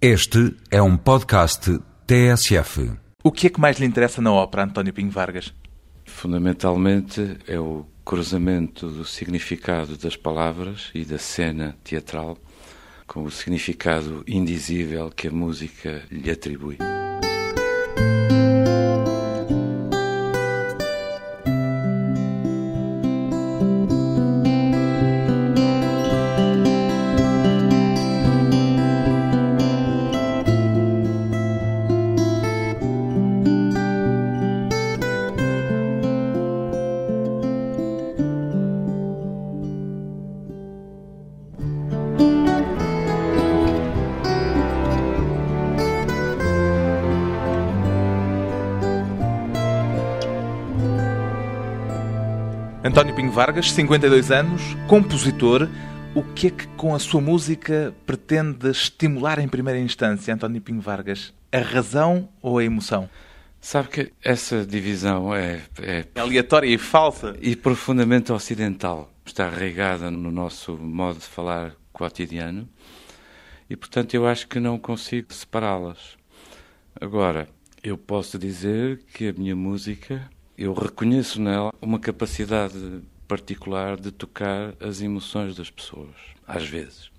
Este é um podcast TSF. O que é que mais lhe interessa na ópera, António Pinho Vargas? Fundamentalmente é o cruzamento do significado das palavras e da cena teatral com o significado indizível que a música lhe atribui. Vargas, 52 anos, compositor. O que é que com a sua música pretende estimular em primeira instância, António Pinho Vargas? A razão ou a emoção? Sabe que essa divisão é, é É aleatória e falsa. e profundamente ocidental. Está arraigada no nosso modo de falar cotidiano e, portanto, eu acho que não consigo separá-las. Agora, eu posso dizer que a minha música, eu reconheço nela uma capacidade particular de tocar as emoções das pessoas, às vezes.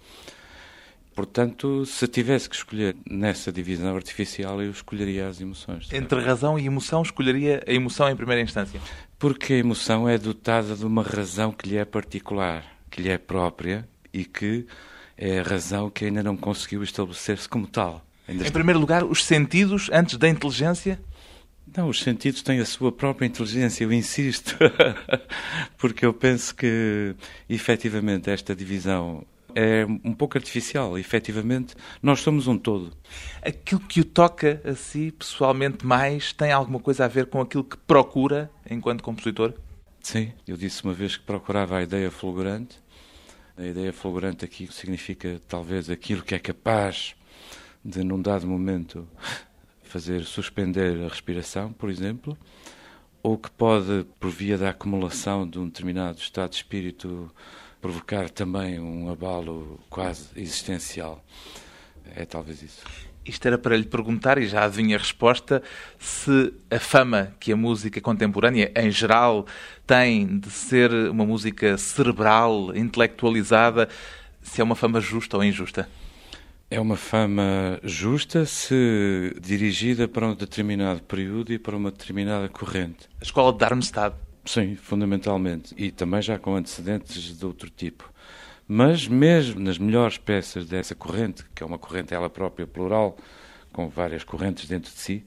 Portanto, se tivesse que escolher nessa divisão artificial, eu escolheria as emoções. Entre razão e emoção, escolheria a emoção em primeira instância. Porque a emoção é dotada de uma razão que lhe é particular, que lhe é própria e que é a razão que ainda não conseguiu estabelecer-se como tal. Ainda Em está- primeiro lugar, os sentidos antes da inteligência. Não, os sentidos têm a sua própria inteligência, eu insisto. Porque eu penso que, efetivamente, esta divisão é um pouco artificial. Efetivamente, nós somos um todo. Aquilo que o toca a si, pessoalmente, mais tem alguma coisa a ver com aquilo que procura enquanto compositor? Sim, eu disse uma vez que procurava a ideia fulgurante. A ideia fulgurante aqui significa talvez aquilo que é capaz de, num dado momento, fazer suspender a respiração, por exemplo, ou que pode, por via da acumulação de um determinado estado de espírito, provocar também um abalo quase existencial. É talvez isso. Isto era para lhe perguntar, e já adivinha a resposta, se a fama que a música contemporânea, em geral, tem de ser uma música cerebral, intelectualizada, se é uma fama justa ou injusta. É uma fama justa se dirigida para um determinado período e para uma determinada corrente. A escola de Darmstadt. Sim, fundamentalmente. E também já com antecedentes de outro tipo. Mas mesmo nas melhores peças dessa corrente, que é uma corrente ela própria plural, com várias correntes dentro de si,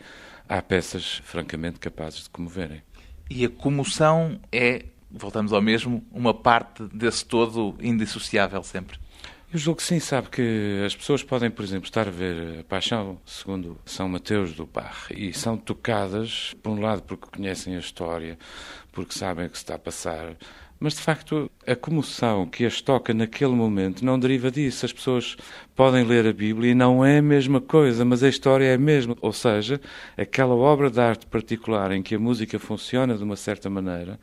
há peças francamente capazes de comoverem. E a comoção é, voltamos ao mesmo, uma parte desse todo indissociável sempre. Eu julgo que sim, sabe que as pessoas podem, por exemplo, estar a ver a Paixão segundo São Mateus do Bar e são tocadas, por um lado, porque conhecem a história, porque sabem o que se está a passar, mas de facto a comoção que as toca naquele momento não deriva disso. As pessoas podem ler a Bíblia e não é a mesma coisa, mas a história é a mesma. Ou seja, aquela obra de arte particular em que a música funciona de uma certa maneira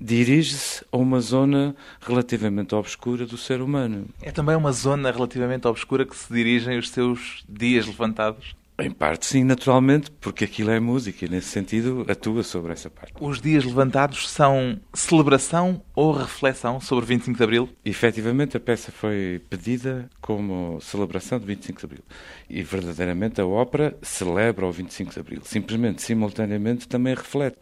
dirige-se a uma zona relativamente obscura do ser humano. É também uma zona relativamente obscura que se dirigem os seus dias levantados. Em parte, sim, naturalmente, porque aquilo é música e, nesse sentido, atua sobre essa parte. Os dias levantados são celebração ou reflexão sobre 25 de Abril? Efetivamente, a peça foi pedida como celebração de 25 de Abril. E, verdadeiramente, a ópera celebra o 25 de Abril. Simplesmente, simultaneamente, também reflete.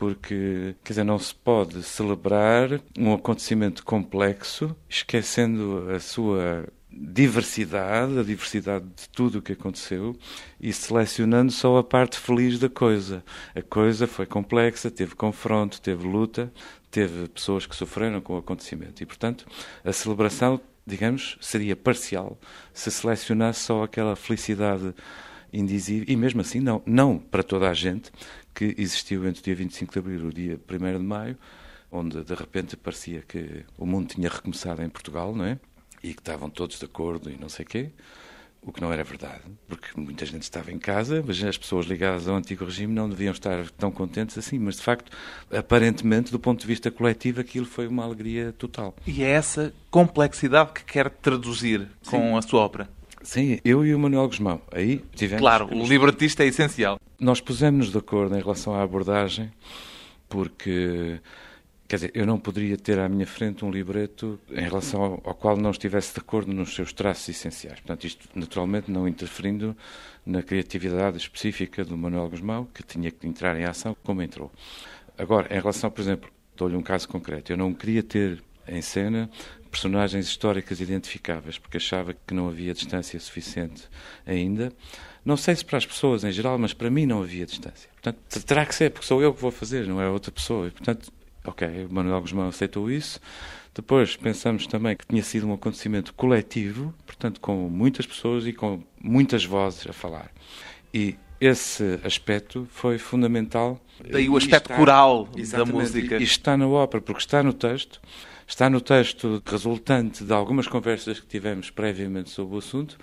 Porque, quer dizer, não se pode celebrar um acontecimento complexo esquecendo a sua diversidade, a diversidade de tudo o que aconteceu e selecionando só a parte feliz da coisa. A coisa foi complexa, teve confronto, teve luta, teve pessoas que sofreram com o acontecimento e, portanto, a celebração, digamos, seria parcial se selecionasse só aquela felicidade indizível e mesmo assim não, não para toda a gente que existiu entre o dia 25 de abril e o dia 1 de maio, onde de repente parecia que o mundo tinha recomeçado em Portugal, não é? E que estavam todos de acordo e não sei quê. O que não era verdade, porque muita gente estava em casa, mas as pessoas ligadas ao antigo regime não deviam estar tão contentes assim. Mas, de facto, aparentemente, do ponto de vista coletivo, aquilo foi uma alegria total. E é essa complexidade que quer traduzir com a sua ópera. Sim, eu e o Manuel Guzmão. Aí tivemos. Claro, o libretista é essencial. Nós pusemos-nos de acordo em relação à abordagem, porque Quer dizer, eu não poderia ter à minha frente um libreto em relação ao, ao, qual não estivesse de acordo nos seus traços essenciais. Portanto, isto naturalmente não interferindo na criatividade específica do Manuel Guzmão, que tinha que entrar em ação como entrou. Agora, em relação, por exemplo, dou-lhe um caso concreto, eu não queria ter em cena personagens históricas identificáveis, porque achava que não havia distância suficiente ainda. Não sei se para as pessoas em geral, mas para mim não havia distância. Portanto, terá que ser, porque sou eu que vou fazer, não é outra pessoa. E, portanto, Ok, o Manuel Guzmão aceitou isso. Depois pensamos também que tinha sido um acontecimento coletivo, portanto, com muitas pessoas e com muitas vozes a falar. E esse aspecto foi fundamental. Daí o aspecto está, coral da música. E está na ópera, porque está no texto, está no texto resultante de algumas conversas que tivemos previamente sobre o assunto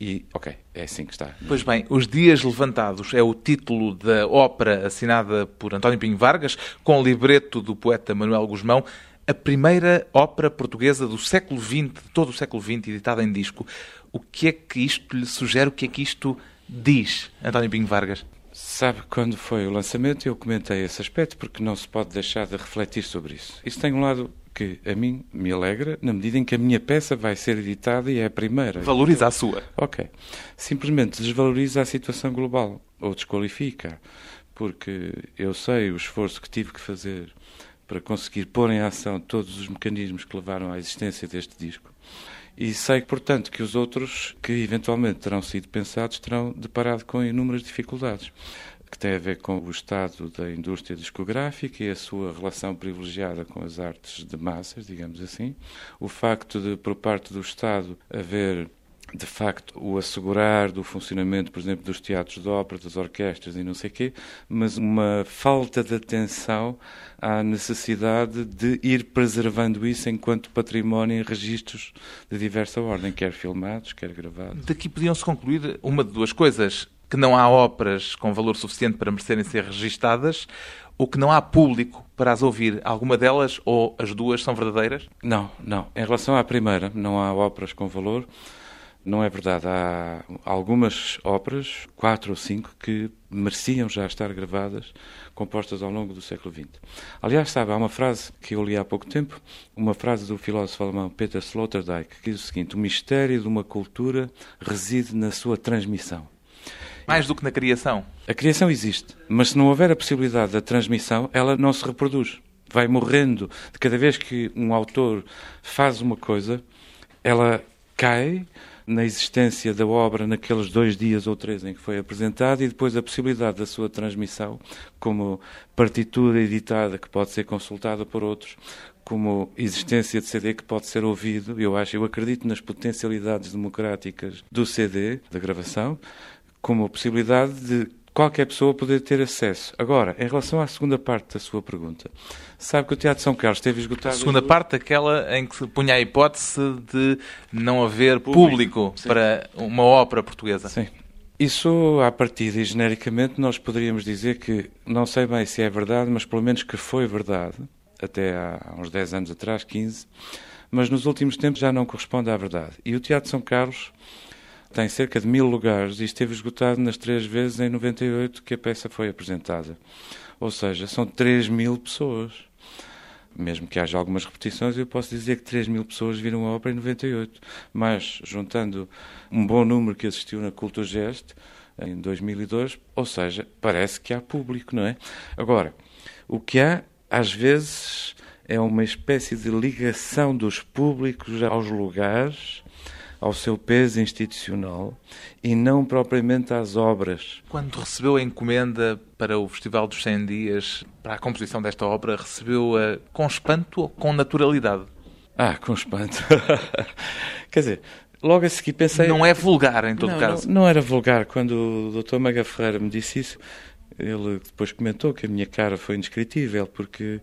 e, ok, é assim que está. Pois bem, Os Dias Levantados é o título da ópera assinada por António Pinho Vargas, com o libreto do poeta Manuel Guzmão, a primeira ópera portuguesa do século XX, de todo o século XX, editada em disco. O que é que isto lhe sugere? O que é que isto diz, António Pinho Vargas? Sabe, quando foi o lançamento, eu comentei esse aspecto, porque não se pode deixar de refletir sobre isso. Isso tem um lado que a mim me alegra na medida em que a minha peça vai ser editada e é a primeira. Valoriza a sua. Ok. Simplesmente desvaloriza a situação global ou desqualifica, porque eu sei o esforço que tive que fazer para conseguir pôr em ação todos os mecanismos que levaram à existência deste disco. E sei, portanto, que os outros que eventualmente terão sido pensados terão deparado com inúmeras dificuldades que tem a ver com o estado da indústria discográfica e a sua relação privilegiada com as artes de massas, digamos assim. O facto de, por parte do Estado, haver de facto o assegurar do funcionamento, por exemplo, dos teatros de ópera, das orquestras e não sei quê, mas uma falta de atenção à necessidade de ir preservando isso enquanto património em registros de diversa ordem, quer filmados, quer gravados. Daqui podiam-se concluir uma de duas coisas que não há óperas com valor suficiente para merecerem ser registadas ou que não há público para as ouvir. Alguma delas ou as duas são verdadeiras? Não, não. Em relação à primeira, não há óperas com valor. Não é verdade. Há algumas óperas, quatro ou cinco, que mereciam já estar gravadas, compostas ao longo do século XX. Aliás, sabe, há uma frase que eu li há pouco tempo, uma frase do filósofo alemão Peter Sloterdijk, que diz o seguinte: O mistério de uma cultura reside na sua transmissão. Mais do que na criação. A criação existe, mas se não houver a possibilidade da transmissão, ela não se reproduz. Vai morrendo. De cada vez que um autor faz uma coisa, ela cai na existência da obra naqueles dois dias ou três em que foi apresentada e depois a possibilidade da sua transmissão como partitura editada que pode ser consultada por outros, como existência de CD que pode ser ouvido. Eu acho, eu acredito nas potencialidades democráticas do CD, da gravação, como a possibilidade de qualquer pessoa poder ter acesso. Agora, em relação à segunda parte da sua pergunta, sabe que o Teatro São Carlos esteve esgotado... A segunda parte, aquela em que se punha a hipótese de não haver público, público para uma ópera portuguesa. Sim. Isso, à partida e genericamente, nós poderíamos dizer que, não sei bem se é verdade, mas pelo menos que foi verdade, até há uns 10 anos atrás, 15, mas nos últimos tempos já não corresponde à verdade. E o Teatro São Carlos tem cerca de mil lugares e esteve esgotado nas três vezes em 98 que a peça foi apresentada. Ou seja, são 3 mil pessoas. Mesmo que haja algumas repetições, eu posso dizer que 3 mil pessoas viram a ópera em 98. Mas, juntando um bom número que assistiu na Culturgest em 2002, ou seja, parece que há público, não é? Agora, o que há, às vezes, é uma espécie de ligação dos públicos aos lugares ao seu peso institucional e não propriamente às obras. Quando recebeu a encomenda para o Festival dos 100 Dias, para a composição desta obra, recebeu-a com espanto ou com naturalidade? Ah, com espanto. Quer dizer, logo a seguir pensei... Não é vulgar, em todo não, caso. Não, não era vulgar. Quando o Dr. Maga Ferreira me disse isso, ele depois comentou que a minha cara foi indescritível, porque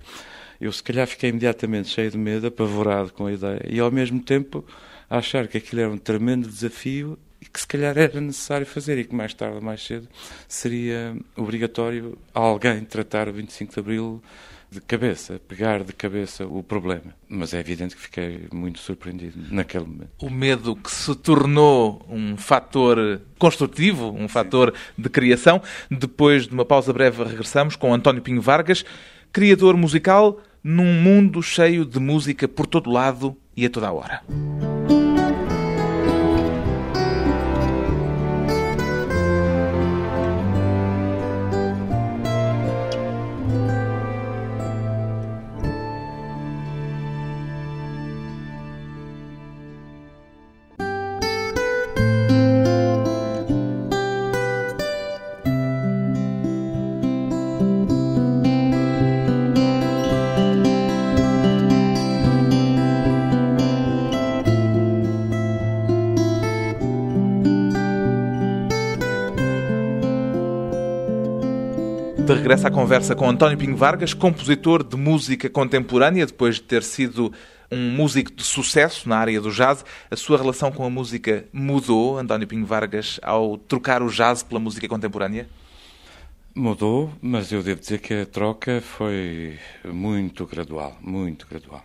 eu se calhar fiquei imediatamente cheio de medo, apavorado com a ideia, e ao mesmo tempo a achar que aquilo era um tremendo desafio e que se calhar era necessário fazer e que mais tarde ou mais cedo seria obrigatório alguém tratar o 25 de Abril de cabeça, pegar de cabeça o problema. Mas é evidente que fiquei muito surpreendido naquele momento. O medo que se tornou um fator construtivo, um fator de criação. Depois de uma pausa breve, regressamos com António Pinho Vargas, criador musical num mundo cheio de música por todo lado e a toda a hora. De regresso à conversa com António Pinho Vargas, compositor de música contemporânea, depois de ter sido um músico de sucesso na área do jazz. A sua relação com a música mudou, António Pinho Vargas, ao trocar o jazz pela música contemporânea? Mudou, mas eu devo dizer que a troca foi muito gradual, muito gradual.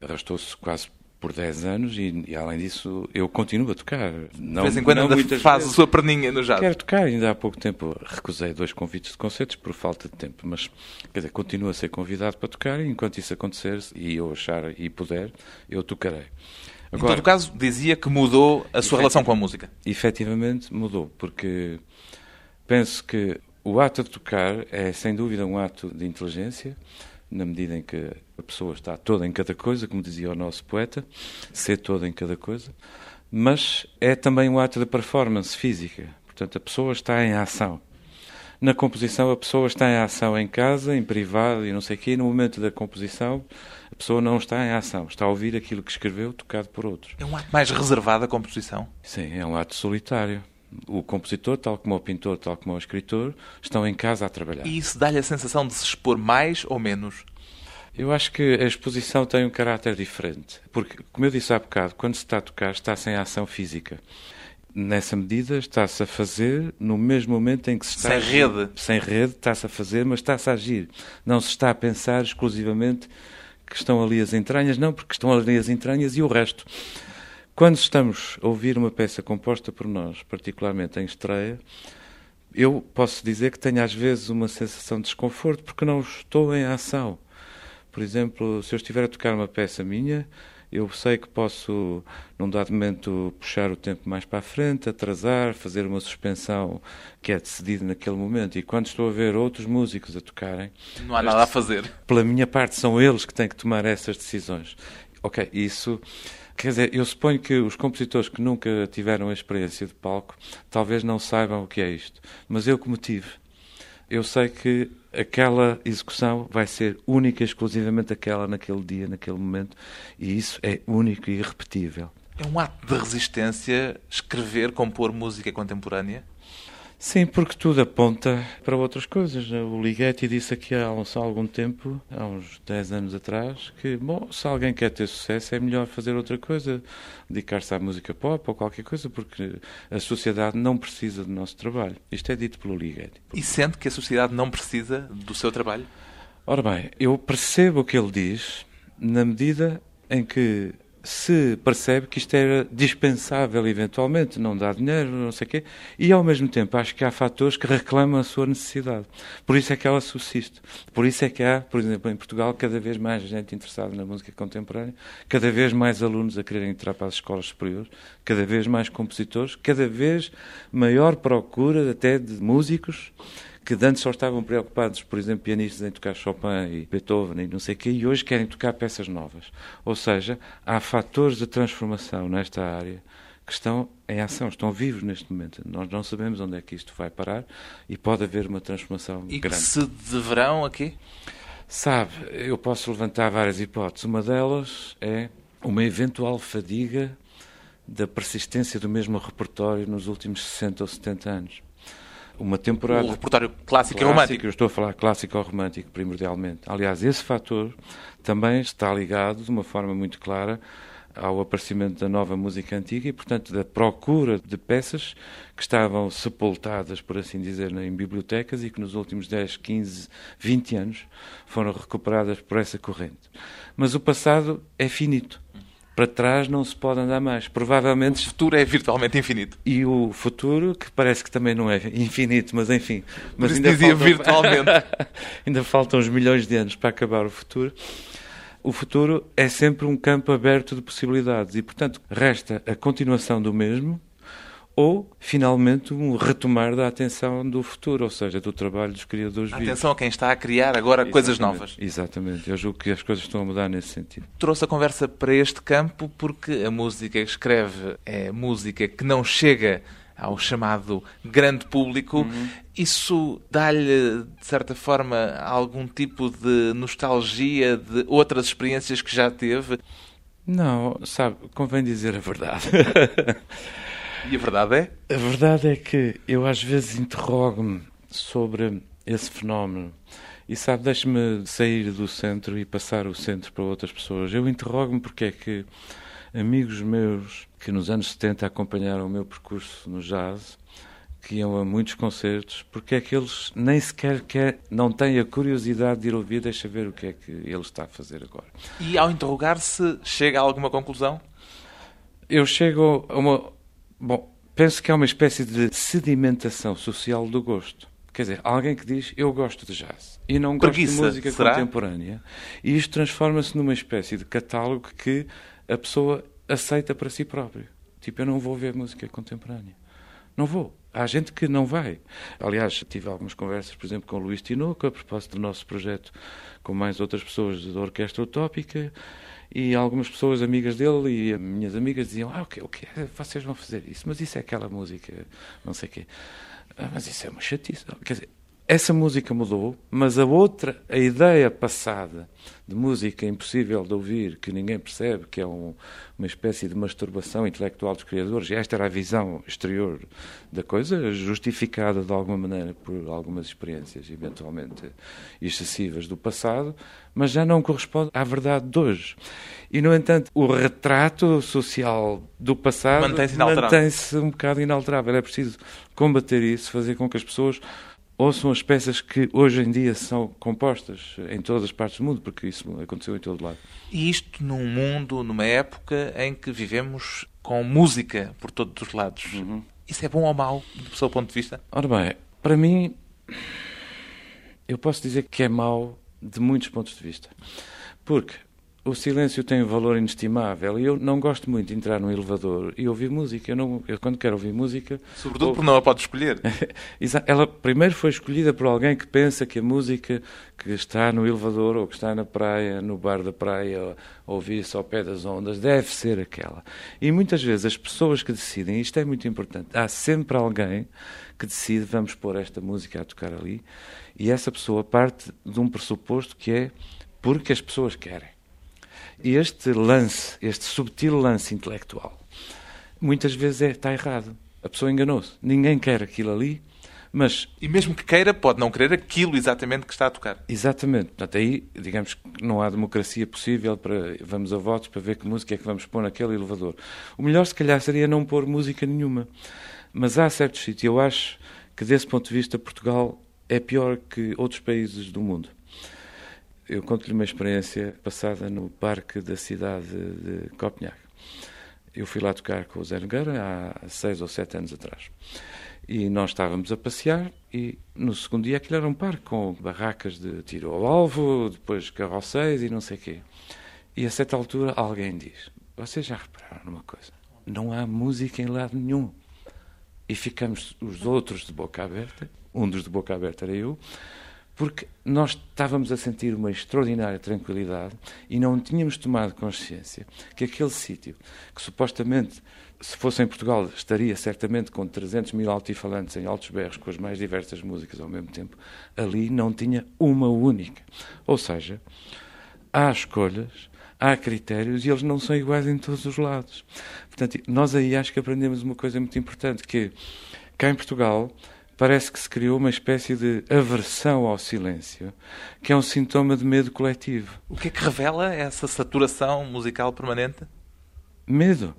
Arrastou-se quase por 10 anos e, e, além disso, eu continuo a tocar. Não, de vez em quando ainda faz vezes. a sua perninha no jazz. Quero tocar, ainda há pouco tempo recusei dois convites de concertos por falta de tempo, mas quer dizer, continuo a ser convidado para tocar e enquanto isso acontecer e eu achar e puder, eu tocarei. Agora, em todo caso, dizia que mudou a sua relação com a música. Efetivamente mudou, porque penso que o ato de tocar é sem dúvida um ato de inteligência, na medida em que a pessoa está toda em cada coisa, como dizia o nosso poeta, ser toda em cada coisa, mas é também um ato de performance física. Portanto, a pessoa está em ação. Na composição, a pessoa está em ação em casa, em privado e não sei o quê. No momento da composição, a pessoa não está em ação. Está a ouvir aquilo que escreveu, tocado por outros. É um ato mais reservado a composição? Sim, é um ato solitário o compositor, tal como o pintor, tal como o escritor, estão em casa a trabalhar. E isso dá-lhe a sensação de se expor mais ou menos? Eu acho que a exposição tem um caráter diferente. Porque, como eu disse há bocado, quando se está a tocar, está sem ação física. Nessa medida, está-se a fazer no mesmo momento em que se está Sem a rede. Sem rede, está-se a fazer, mas está-se a agir. Não se está a pensar exclusivamente que estão ali as entranhas, não, porque estão ali as entranhas e o resto. Quando estamos a ouvir uma peça composta por nós, particularmente em estreia, eu posso dizer que tenho às vezes uma sensação de desconforto porque não estou em ação. Por exemplo, se eu estiver a tocar uma peça minha, eu sei que posso, num dado momento, puxar o tempo mais para a frente, atrasar, fazer uma suspensão que é decidida naquele momento. E quando estou a ver outros músicos a tocarem. Não há nada a fazer. Pela minha parte, são eles que têm que tomar essas decisões. Ok, isso Quer dizer, eu suponho que os compositores que nunca tiveram a experiência de palco talvez não saibam o que é isto. Mas eu, como tive, eu sei que aquela execução vai ser única, exclusivamente aquela naquele dia, naquele momento, e isso é único e irrepetível. É um ato de resistência escrever, compor música contemporânea? Sim, porque tudo aponta para outras coisas. O Ligeti disse aqui há, há algum tempo, há uns 10 anos atrás, que, bom, se alguém quer ter sucesso é melhor fazer outra coisa, dedicar-se à música pop ou qualquer coisa, porque a sociedade não precisa do nosso trabalho. Isto é dito pelo Ligeti. E sente que a sociedade não precisa do seu trabalho? Ora bem, eu percebo o que ele diz na medida em que se percebe que isto era dispensável eventualmente, não dá dinheiro, não sei o quê, e ao mesmo tempo acho que há fatores que reclamam a sua necessidade. Por isso é que ela subsiste. Por isso é que há, por exemplo, em Portugal, cada vez mais gente interessada na música contemporânea, cada vez mais alunos a quererem entrar para as escolas superiores, cada vez mais compositores, cada vez maior procura até de músicos que antes só estavam preocupados, por exemplo, pianistas em tocar Chopin e Beethoven e não sei o quê, e hoje querem tocar peças novas. Ou seja, há fatores de transformação nesta área que estão em ação, estão vivos neste momento. Nós não sabemos onde é que isto vai parar e pode haver uma transformação e grande. E que se deverão aqui? Sabe, eu posso levantar várias hipóteses. Uma delas é uma eventual fadiga da persistência do mesmo repertório nos últimos 60 ou 70 anos uma temporada. O repertório clássico, clássico e romântico. Eu estou a falar clássico ou romântico, primordialmente. Aliás, esse fator também está ligado de uma forma muito clara ao aparecimento da nova música antiga e, portanto, da procura de peças que estavam sepultadas, por assim dizer, em bibliotecas e que nos últimos 10, 15, 20 anos foram recuperadas por essa corrente. Mas o passado é finito. Para trás não se pode andar mais. Provavelmente. O futuro é virtualmente infinito. E o futuro, que parece que também não é infinito, mas enfim. Mas ainda dizia faltam... virtualmente. ainda faltam uns milhões de anos para acabar o futuro o futuro é sempre um campo aberto de possibilidades e, portanto, resta a continuação do mesmo ou, finalmente, um retomar da atenção do futuro, ou seja, do trabalho dos criadores vivos. Atenção a quem está a criar agora exatamente, coisas novas. Exatamente, eu julgo que as coisas estão a mudar nesse sentido. Trouxe a conversa para este campo porque a música que escreve é música que não chega ao chamado grande público, uhum. isso dá-lhe, de certa forma, algum tipo de nostalgia de outras experiências que já teve? Não, sabe, convém dizer a verdade. e a verdade é? A verdade é que eu às vezes interrogo-me sobre esse fenómeno. E sabe, deixe-me sair do centro e passar o centro para outras pessoas. Eu interrogo-me porque é que amigos meus que nos anos 70 acompanharam o meu percurso no jazz, que iam a muitos concertos, porque é que eles nem sequer quer, não têm a curiosidade de ir ouvir, deixa ver o que é que ele está a fazer agora. E ao interrogar-se, chega a alguma conclusão? Eu chego a uma. Bom, penso que é uma espécie de sedimentação social do gosto. Quer dizer, alguém que diz eu gosto de jazz e não gosto Preguiça, de música será? contemporânea, e isto transforma-se numa espécie de catálogo que a pessoa aceita para si próprio. Tipo, eu não vou ver música contemporânea. Não vou. Há gente que não vai. Aliás, tive algumas conversas, por exemplo, com o Luís Tinoco, a propósito do nosso projeto, com mais outras pessoas da Orquestra Utópica, e algumas pessoas amigas dele e minhas amigas diziam: Ah, o que, o que vocês vão fazer isso? Mas isso é aquela música, não sei o quê. Ah, mas isso é uma chatice. Quer dizer, essa música mudou, mas a outra, a ideia passada de música impossível de ouvir, que ninguém percebe, que é um, uma espécie de masturbação intelectual dos criadores, e esta era a visão exterior da coisa, justificada de alguma maneira por algumas experiências eventualmente excessivas do passado, mas já não corresponde à verdade de hoje. E, no entanto, o retrato social do passado mantém-se mantém um bocado inalterável. É preciso combater isso, fazer com que as pessoas ouçam as peças que hoje em dia são compostas em todas as partes do mundo, porque isso aconteceu em todo lado. E isto num mundo, numa época em que vivemos com música por todos os lados. Uhum. Isso é bom ou mau, do seu ponto de vista? Ora bem, para mim, eu posso dizer que é mau de muitos pontos de vista. Porque o silêncio tem um valor inestimável e eu não gosto muito de entrar num elevador e ouvir música. Eu, não, eu quando quero ouvir música. Sobretudo ou... porque não a pode escolher. Ela primeiro foi escolhida por alguém que pensa que a música que está no elevador ou que está na praia, no bar da praia, ouvir-se ao pé das ondas, deve ser aquela. E muitas vezes as pessoas que decidem, isto é muito importante, há sempre alguém que decide, vamos pôr esta música a tocar ali, e essa pessoa parte de um pressuposto que é porque as pessoas querem. E este lance, este subtil lance intelectual, muitas vezes é, está errado. A pessoa enganou-se. Ninguém quer aquilo ali, mas... E mesmo que queira, pode não querer aquilo exatamente que está a tocar. Exatamente. Portanto, aí, digamos que não há democracia possível para... Vamos a votos para ver que música é que vamos pôr naquele elevador. O melhor, se calhar, seria não pôr música nenhuma. Mas há certos sítios. Eu acho que, desse ponto de vista, Portugal é pior que outros países do mundo. Eu conto-lhe uma experiência passada no parque da cidade de Copenhague. Eu fui lá tocar com o Zé Nogueira há seis ou sete anos atrás. E nós estávamos a passear e no segundo dia aquilo era um parque com barracas de tiro ao alvo, depois carroceiros e não sei quê. E a certa altura alguém diz, vocês já repararam numa coisa? Não há música em lado nenhum. E ficamos os outros de boca aberta, um dos de boca aberta era eu, porque nós estávamos a sentir uma extraordinária tranquilidade e não tínhamos tomado consciência que aquele sítio, que supostamente, se fosse em Portugal, estaria certamente com 300 mil altifalantes em altos berros, com as mais diversas músicas ao mesmo tempo, ali não tinha uma única. Ou seja, há escolhas, há critérios e eles não são iguais em todos os lados. Portanto, nós aí acho que aprendemos uma coisa muito importante, que cá em Portugal parece que se criou uma espécie de aversão ao silêncio, que é um sintoma de medo coletivo. O que é que revela essa saturação musical permanente? Medo.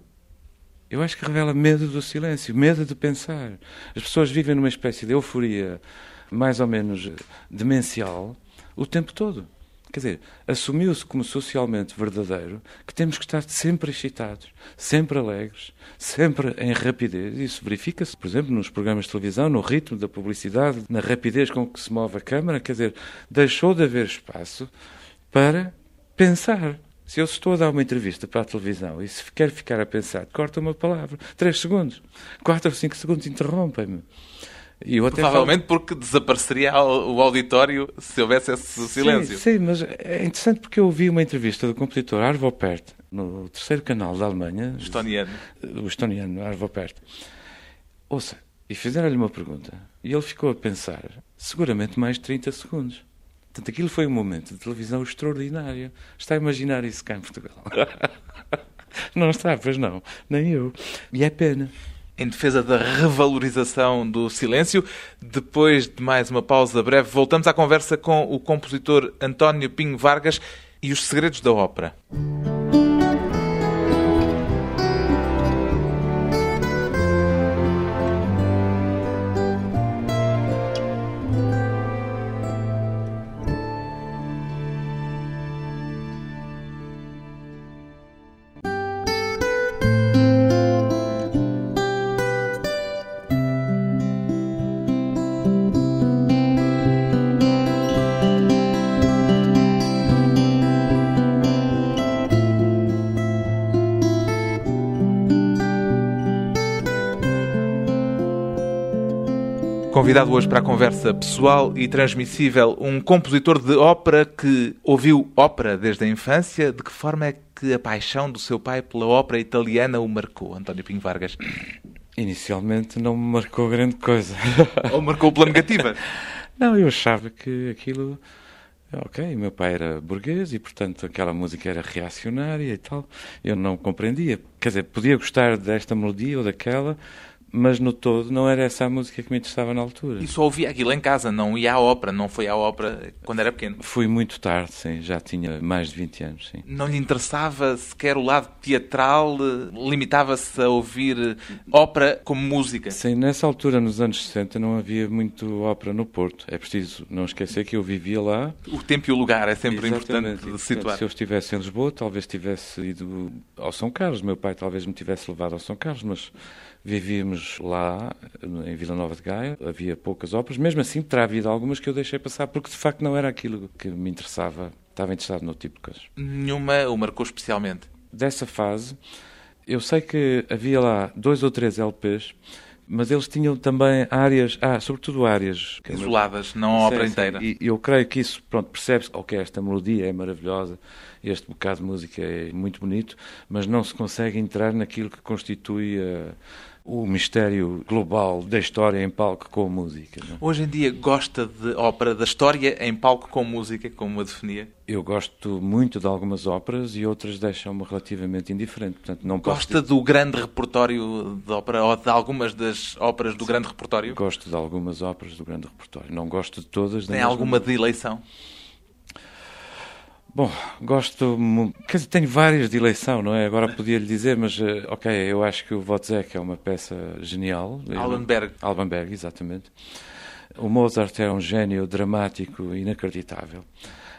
Eu acho que revela medo do silêncio, medo de pensar. As pessoas vivem numa espécie de euforia mais ou menos demencial o tempo todo. Quer dizer, assumiu-se como socialmente verdadeiro que temos que estar sempre excitados, sempre alegres, sempre em rapidez. Isso verifica-se, por exemplo, nos programas de televisão, no ritmo da publicidade, na rapidez com que se move a câmara. Quer dizer, deixou de haver espaço para pensar. Se eu estou a dar uma entrevista para a televisão e se quer ficar a pensar, corta uma palavra, três segundos, quatro ou cinco segundos, interrompem-me. E eu até Provavelmente falo... porque desapareceria o auditório se houvesse esse silêncio. Sim, sim, mas é interessante porque eu ouvi uma entrevista do compositor Arvo Pärt no terceiro canal da Alemanha. Estoniano. O estoniano, Arvo Pärt. Ouça, e fizeram-lhe uma pergunta. E ele ficou a pensar, seguramente mais de 30 segundos. Portanto, aquilo foi um momento de televisão extraordinário. Está a imaginar isso cá em Portugal? não está, pois não. Nem eu. E é pena. Em defesa da revalorização do silêncio, depois de mais uma pausa breve, voltamos à conversa com o compositor António Pinho Vargas e os segredos da ópera. Convidado hoje para a conversa pessoal e transmissível, um compositor de ópera que ouviu ópera desde a infância. De que forma é que a paixão do seu pai pela ópera italiana o marcou, António Pinho Vargas? Inicialmente não me marcou grande coisa. Ou marcou pela negativa? Não, eu achava que aquilo. Ok, meu pai era burguês e, portanto, aquela música era reacionária e tal. Eu não compreendia. Quer dizer, podia gostar desta melodia ou daquela, mas no todo não era essa a música que me interessava na altura. E só ouvia aquilo em casa, não ia à ópera, não foi à ópera quando era pequeno? Fui muito tarde, sim, já tinha mais de 20 anos, sim. Não lhe interessava sequer o lado teatral, limitava-se a ouvir ópera como música? Sim, nessa altura, nos anos 60, não havia muito ópera no Porto. É preciso não esquecer que eu vivia lá. O tempo e o lugar é sempre Exatamente. importante situar. Se eu estivesse em Lisboa, talvez tivesse ido ao São Carlos. Meu pai talvez me tivesse levado ao São Carlos, mas Vivíamos lá, em Vila Nova de Gaia, havia poucas óperas, mesmo assim terá havido algumas que eu deixei passar, porque de facto não era aquilo que me interessava, estava interessado no tipo de coisas. Nenhuma o marcou especialmente? Dessa fase, eu sei que havia lá dois ou três LPs, mas eles tinham também áreas, ah, sobretudo áreas isoladas, não a obra inteira. E eu creio que isso, pronto, percebe-se, ok, esta melodia é maravilhosa, este bocado de música é muito bonito, mas não se consegue entrar naquilo que constitui a o mistério global da história em palco com música. Não? Hoje em dia gosta de ópera da história em palco com música, como a definia? Eu gosto muito de algumas óperas e outras deixam-me relativamente indiferente. Portanto, não gosta do grande repertório de ópera ou de algumas das óperas do Sim. grande repertório? Gosto de algumas óperas do grande repertório. Não gosto de todas. Tem alguma de eleição? Bom, gosto. Quer dizer, tenho várias de eleição, não é? Agora podia lhe dizer, mas eh, ok, eu acho que o Wozzeck é uma peça genial. Allenberg. Allenberg, exatamente. O Mozart é um gênio dramático inacreditável.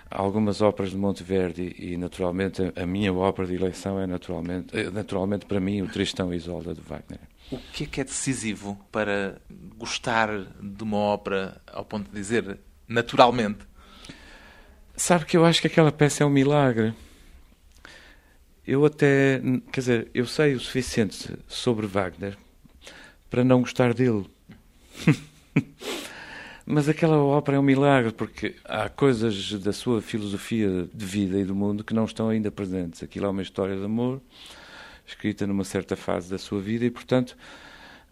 Algumas óperas de Monteverdi e, naturalmente, a minha ópera de eleição é, naturalmente, eh, naturalmente para mim, o Tristão e Isolda de Wagner. O que é que é decisivo para gostar de uma ópera ao ponto de dizer naturalmente? Sabe que eu acho que aquela peça é um milagre. Eu até, quer dizer, eu sei o suficiente sobre Wagner para não gostar dele. Mas aquela ópera é um milagre, porque há coisas da sua filosofia de vida e do mundo que não estão ainda presentes. Aquilo é uma história de amor, escrita numa certa fase da sua vida, e, portanto,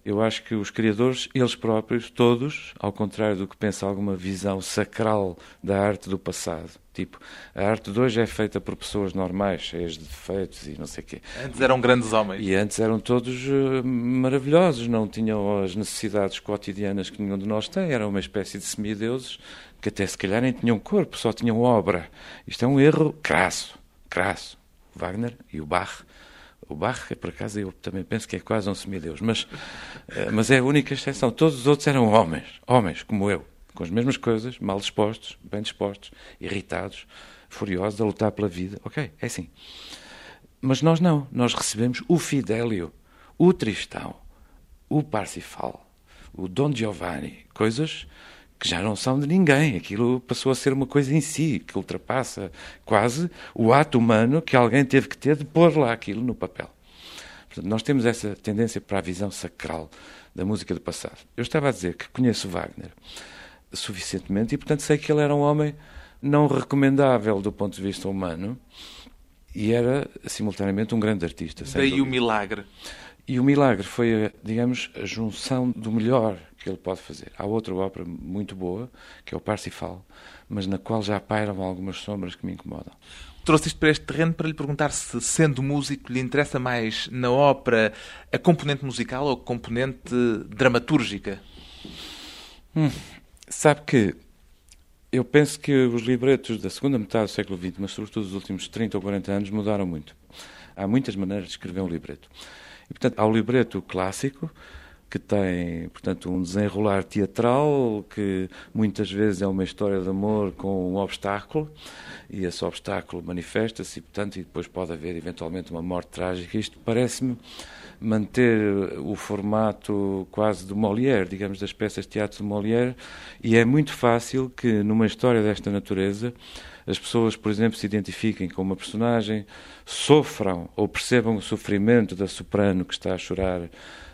eu acho que os criadores, eles próprios, todos, ao contrário do que pensa alguma visão sacral da arte do passado, tipo, a arte de hoje é feita por pessoas normais, cheias de defeitos e não sei o quê. Antes eram grandes homens. E antes eram todos uh, maravilhosos, não tinham as necessidades cotidianas que nenhum de nós tem, eram uma espécie de semideuses que até se calhar nem tinham corpo, só tinham obra. Isto é um erro crasso, crasso. Wagner e o Bach O Bach, por acaso, eu também penso que é quase um semideus, mas, eh, mas é a única exceção. Todos os outros eram homens, homens como eu, com as mesmas coisas, mal dispostos, bem dispostos, irritados, furiosos, a lutar pela vida. Ok, é assim. Mas nós não. Nós recebemos o Fidélio, o Tristão, o Parsifal, o Dom Giovanni, coisas que já não são de ninguém. Aquilo passou a ser uma coisa em si, que ultrapassa quase o ato humano que alguém teve que ter de pôr lá aquilo no papel. Portanto, nós temos essa tendência para a visão sacral da música do passado. Eu estava a dizer que conheço Wagner suficientemente e, portanto, sei que ele era um homem não recomendável do ponto de vista humano e era, simultaneamente, um grande artista. Daí o milagre. E o milagre foi, digamos, a junção do melhor que ele pode fazer. Há outra ópera muito boa, que é o Parsifal, mas na qual já pairam algumas sombras que me incomodam. Trouxe isto para este terreno para lhe perguntar se, sendo músico, lhe interessa mais na ópera a componente musical ou a componente dramatúrgica? Hum, sabe que eu penso que os libretos da segunda metade do século XX, mas sobretudo dos últimos 30 ou 40 anos, mudaram muito. Há muitas maneiras de escrever um libreto. E, portanto, há o libreto clássico, que tem, portanto, um desenrolar teatral, que muitas vezes é uma história de amor com um obstáculo, e esse obstáculo manifesta-se, portanto, e depois pode haver eventualmente uma morte trágica. Isto parece-me manter o formato quase do Molière, digamos, das peças de teatro de Molière, e é muito fácil que numa história desta natureza as pessoas, por exemplo, se identifiquem com uma personagem, sofram ou percebam o sofrimento da soprano que está a chorar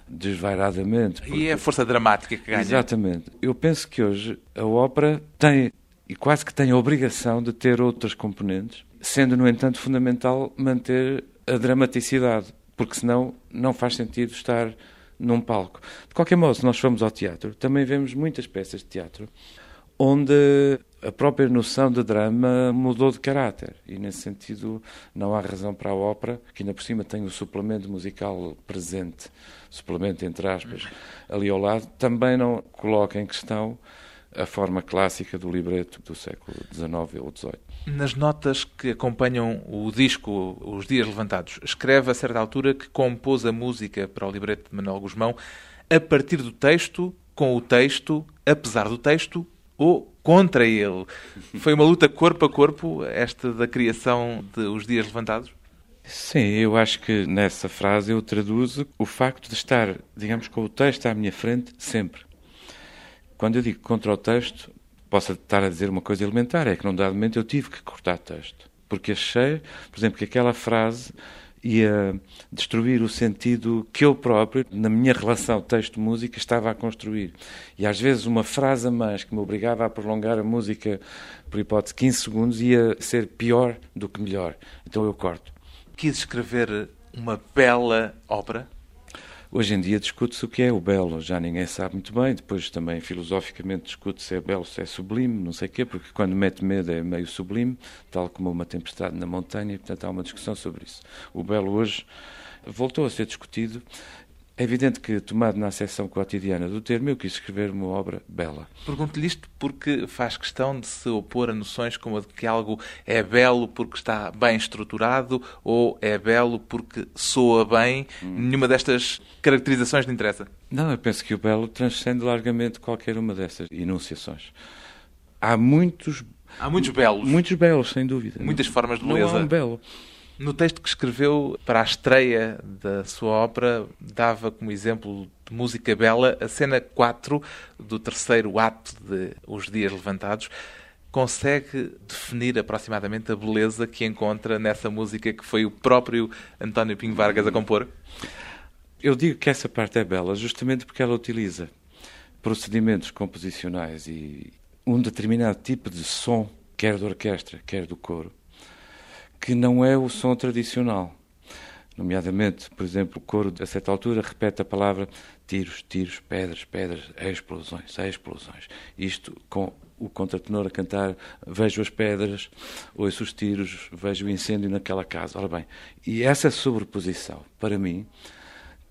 desvairadamente. Porque... E é a força dramática que ganha. Exatamente. Eu penso que hoje a ópera tem, e quase que tem a obrigação de ter outras componentes, sendo, no entanto, fundamental manter a dramaticidade, porque senão não faz sentido estar num palco. De qualquer modo, se nós formos ao teatro, também vemos muitas peças de teatro onde a própria noção de drama mudou de caráter e nesse sentido não há razão para a ópera que ainda por cima tem o suplemento musical presente suplemento entre aspas ali ao lado também não coloca em questão a forma clássica do libreto do século XIX ou XVIII. Nas notas que acompanham o disco Os Dias Levantados, escreve a certa altura que compôs a música para o libreto de Manuel Guzmão a partir do texto, com o texto, apesar do texto ou contra ele. Foi uma luta corpo a corpo, esta da criação de Os Dias Levantados? Sim, eu acho que nessa frase eu traduzo o facto de estar, digamos, com o texto à minha frente sempre. Quando eu digo contra o texto, posso estar a dizer uma coisa elementar, é que num dado momento eu tive que cortar texto. Porque achei, por exemplo, que aquela frase ia destruir o sentido que eu próprio, na minha relação texto-música, estava a construir. E às vezes uma frase a mais que me obrigava a prolongar a música, por hipótese, 15 segundos, ia ser pior do que melhor. Então eu corto. Quis escrever uma bela ópera? Hoje em dia discute-se o que é o belo, já ninguém sabe muito bem. Depois também filosoficamente discute se é belo, se é sublime, não sei o quê, porque quando mete medo é meio sublime, tal como uma tempestade na montanha, e portanto há uma discussão sobre isso. O belo hoje voltou a ser discutido é evidente que, tomado na acessão cotidiana do termo, eu quis escrever uma obra bela. Pergunto-lhe isto porque faz questão de se opor a noções como a de que algo é belo porque está bem estruturado ou é belo porque soa bem. Hum. Nenhuma destas caracterizações lhe interessa? Não, eu penso que o belo transcende largamente qualquer uma dessas enunciações. Há muitos... Há muitos belos. Muitos belos, sem dúvida. Muitas formas de beleza. Não há um belo. No texto que escreveu para a estreia da sua ópera, dava como exemplo de música bela a cena 4 do terceiro ato de Os Dias Levantados. Consegue definir aproximadamente a beleza que encontra nessa música que foi o próprio António Pinho Vargas a compor? Eu digo que essa parte é bela justamente porque ela utiliza procedimentos composicionais e um determinado tipo de som, quer da orquestra, quer do coro, que não é o som tradicional. Nomeadamente, por exemplo, o coro, a certa altura, repete a palavra tiros, tiros, pedras, pedras, explosões, explosões. Isto com o contratenor a cantar vejo as pedras, ouço os tiros, vejo o incêndio naquela casa. Ora bem, e essa sobreposição, para mim,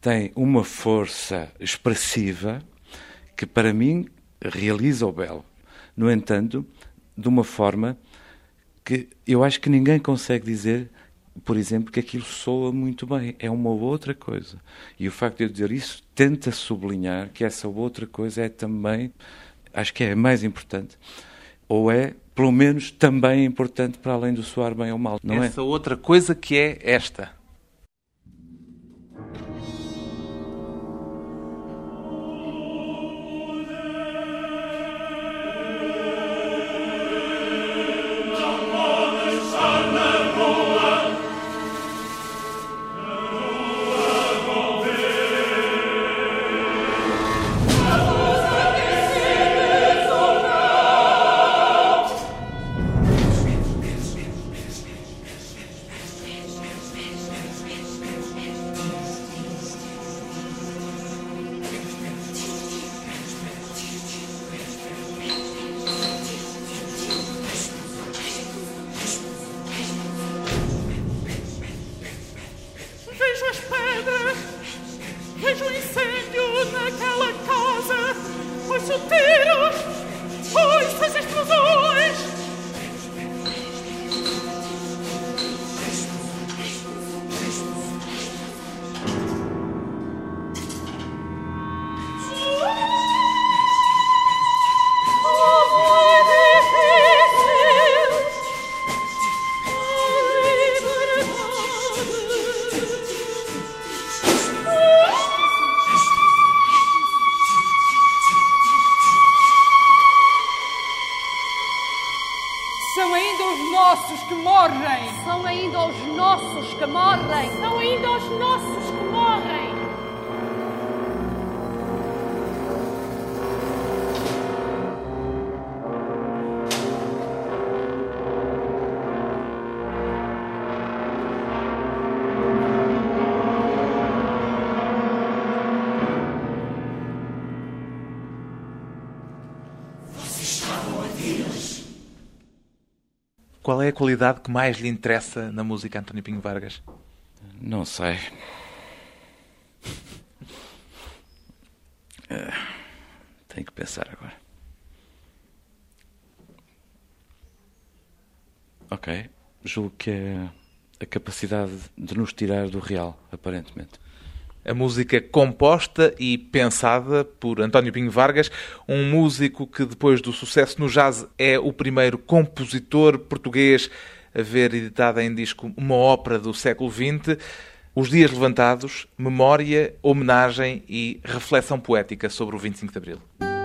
tem uma força expressiva que, para mim, realiza o belo. No entanto, de uma forma que eu acho que ninguém consegue dizer por exemplo, que aquilo soa muito bem. É uma outra coisa. E o facto de eu dizer isso tenta sublinhar que essa outra coisa é também, acho que é mais importante, ou é, pelo menos, também importante para além do soar bem ou mal. Não é? essa é? outra coisa que é esta. Qual é a qualidade que mais lhe interessa na música António Pinho Vargas? Não sei. Uh, tenho que pensar agora. Ok. Julgo que é a capacidade de nos tirar do real, aparentemente a música composta e pensada por António Pinho Vargas, um músico que depois do sucesso no jazz é o primeiro compositor português a ver editada em disco uma ópera do século XX. Os Dias Levantados, memória, homenagem e reflexão poética sobre o 25 de Abril.